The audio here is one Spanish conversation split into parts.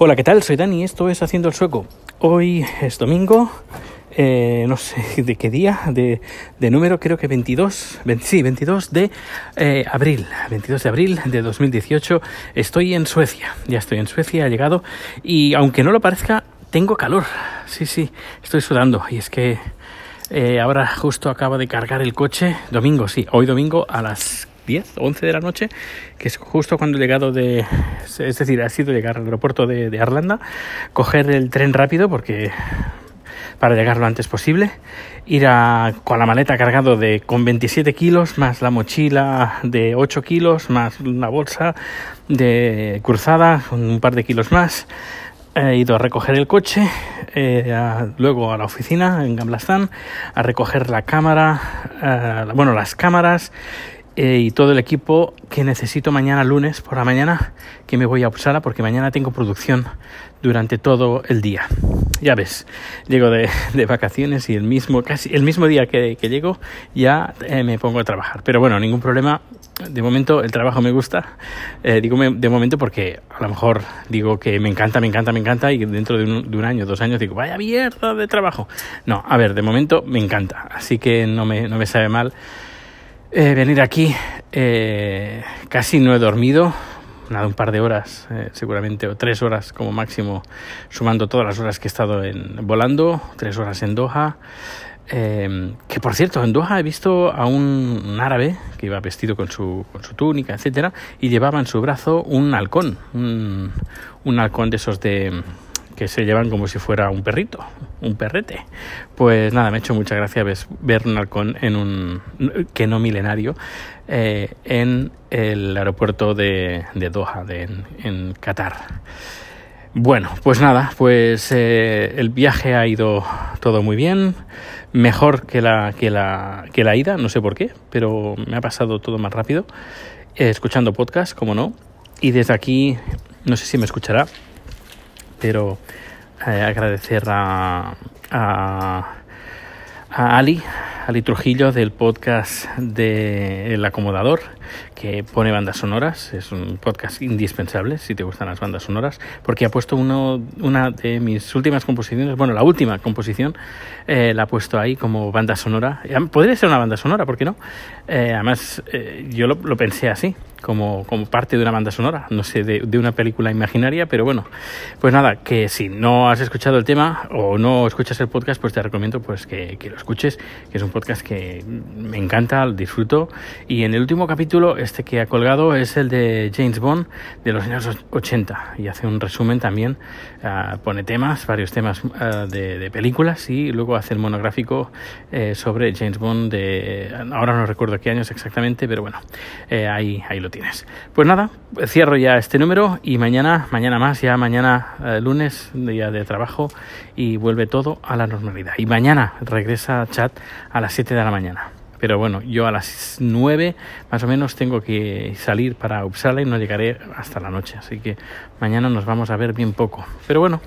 Hola, ¿qué tal? Soy Dani, esto es Haciendo el Sueco. Hoy es domingo, eh, no sé de qué día, de, de número creo que 22, sí, 22 de eh, abril, 22 de abril de 2018. Estoy en Suecia, ya estoy en Suecia, ha llegado y aunque no lo parezca, tengo calor. Sí, sí, estoy sudando y es que eh, ahora justo acabo de cargar el coche, domingo, sí, hoy domingo a las 10, 11 de la noche, que es justo cuando he llegado de, es decir, ha sido llegar al aeropuerto de, Arlanda, coger el tren rápido porque para llegar lo antes posible, ir a, con la maleta cargado de con 27 kilos, más la mochila de 8 kilos, más una bolsa de cruzada un par de kilos más. He ido a recoger el coche, eh, luego a la oficina en Gamblastán, a recoger la cámara, eh, bueno, las cámaras y todo el equipo que necesito mañana lunes por la mañana que me voy a Uppsala porque mañana tengo producción durante todo el día. Ya ves, llego de, de vacaciones y el mismo, casi el mismo día que, que llego ya eh, me pongo a trabajar. Pero bueno, ningún problema. De momento el trabajo me gusta. Eh, digo de momento porque a lo mejor digo que me encanta, me encanta, me encanta y dentro de un, de un año, dos años digo, vaya mierda de trabajo. No, a ver, de momento me encanta. Así que no me, no me sabe mal eh, venir aquí. Eh, casi no he dormido, nada, un par de horas, eh, seguramente, o tres horas como máximo, sumando todas las horas que he estado en, volando, tres horas en Doha. Eh, que por cierto, en Doha he visto a un, un árabe que iba vestido con su, con su túnica, etcétera, y llevaba en su brazo un halcón, un, un halcón de esos de que se llevan como si fuera un perrito, un perrete. Pues nada, me ha hecho mucha gracia ver un halcón en un que no milenario eh, en el aeropuerto de, Doha, de, en, en, Qatar. Bueno, pues nada, pues eh, el viaje ha ido todo muy bien, mejor que la, que la, que la ida, no sé por qué, pero me ha pasado todo más rápido, eh, escuchando podcast, como no, y desde aquí, no sé si me escuchará, pero eh, agradecer a, a, a, Ali, Ali Trujillo del podcast de El Acomodador, que pone bandas sonoras. Es un podcast indispensable si te gustan las bandas sonoras, porque ha puesto uno, una de mis últimas composiciones, bueno, la última composición, eh, la ha puesto ahí como banda sonora. Podría ser una banda sonora, ¿por qué no? Eh, además, eh, yo lo, lo, pensé así, como, como parte de una banda sonora, no sé, de, de, una película imaginaria, pero bueno, pues nada, que si no has escuchado el tema o no escuchas el podcast, pues te recomiendo pues que, que lo escuches, que es un podcast que me encanta, disfruto, y en el último capítulo este que ha colgado es el de James Bond de los años 80 y hace un resumen también, uh, pone temas, varios temas de, de, películas y luego hace el monográfico eh, sobre James Bond de, ahora no recuerdo qué años exactamente, pero bueno, eh, ahí, ahí lo tienes. Pues nada, cierro ya este número y mañana, mañana más, ya mañana eh, lunes, día de trabajo y vuelve todo a la normalidad. Y mañana regresa chat a las 7 de la mañana. Pero bueno, yo a las 9 más o menos tengo que salir para Uppsala y no llegaré hasta la noche. Así que mañana nos vamos a ver bien poco. Pero bueno,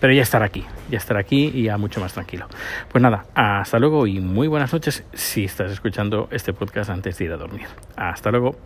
pero ya estar aquí, ya estar aquí y ya mucho más tranquilo. Pues nada, hasta luego y muy buenas noches si estás escuchando este podcast antes de ir a dormir. Hasta luego.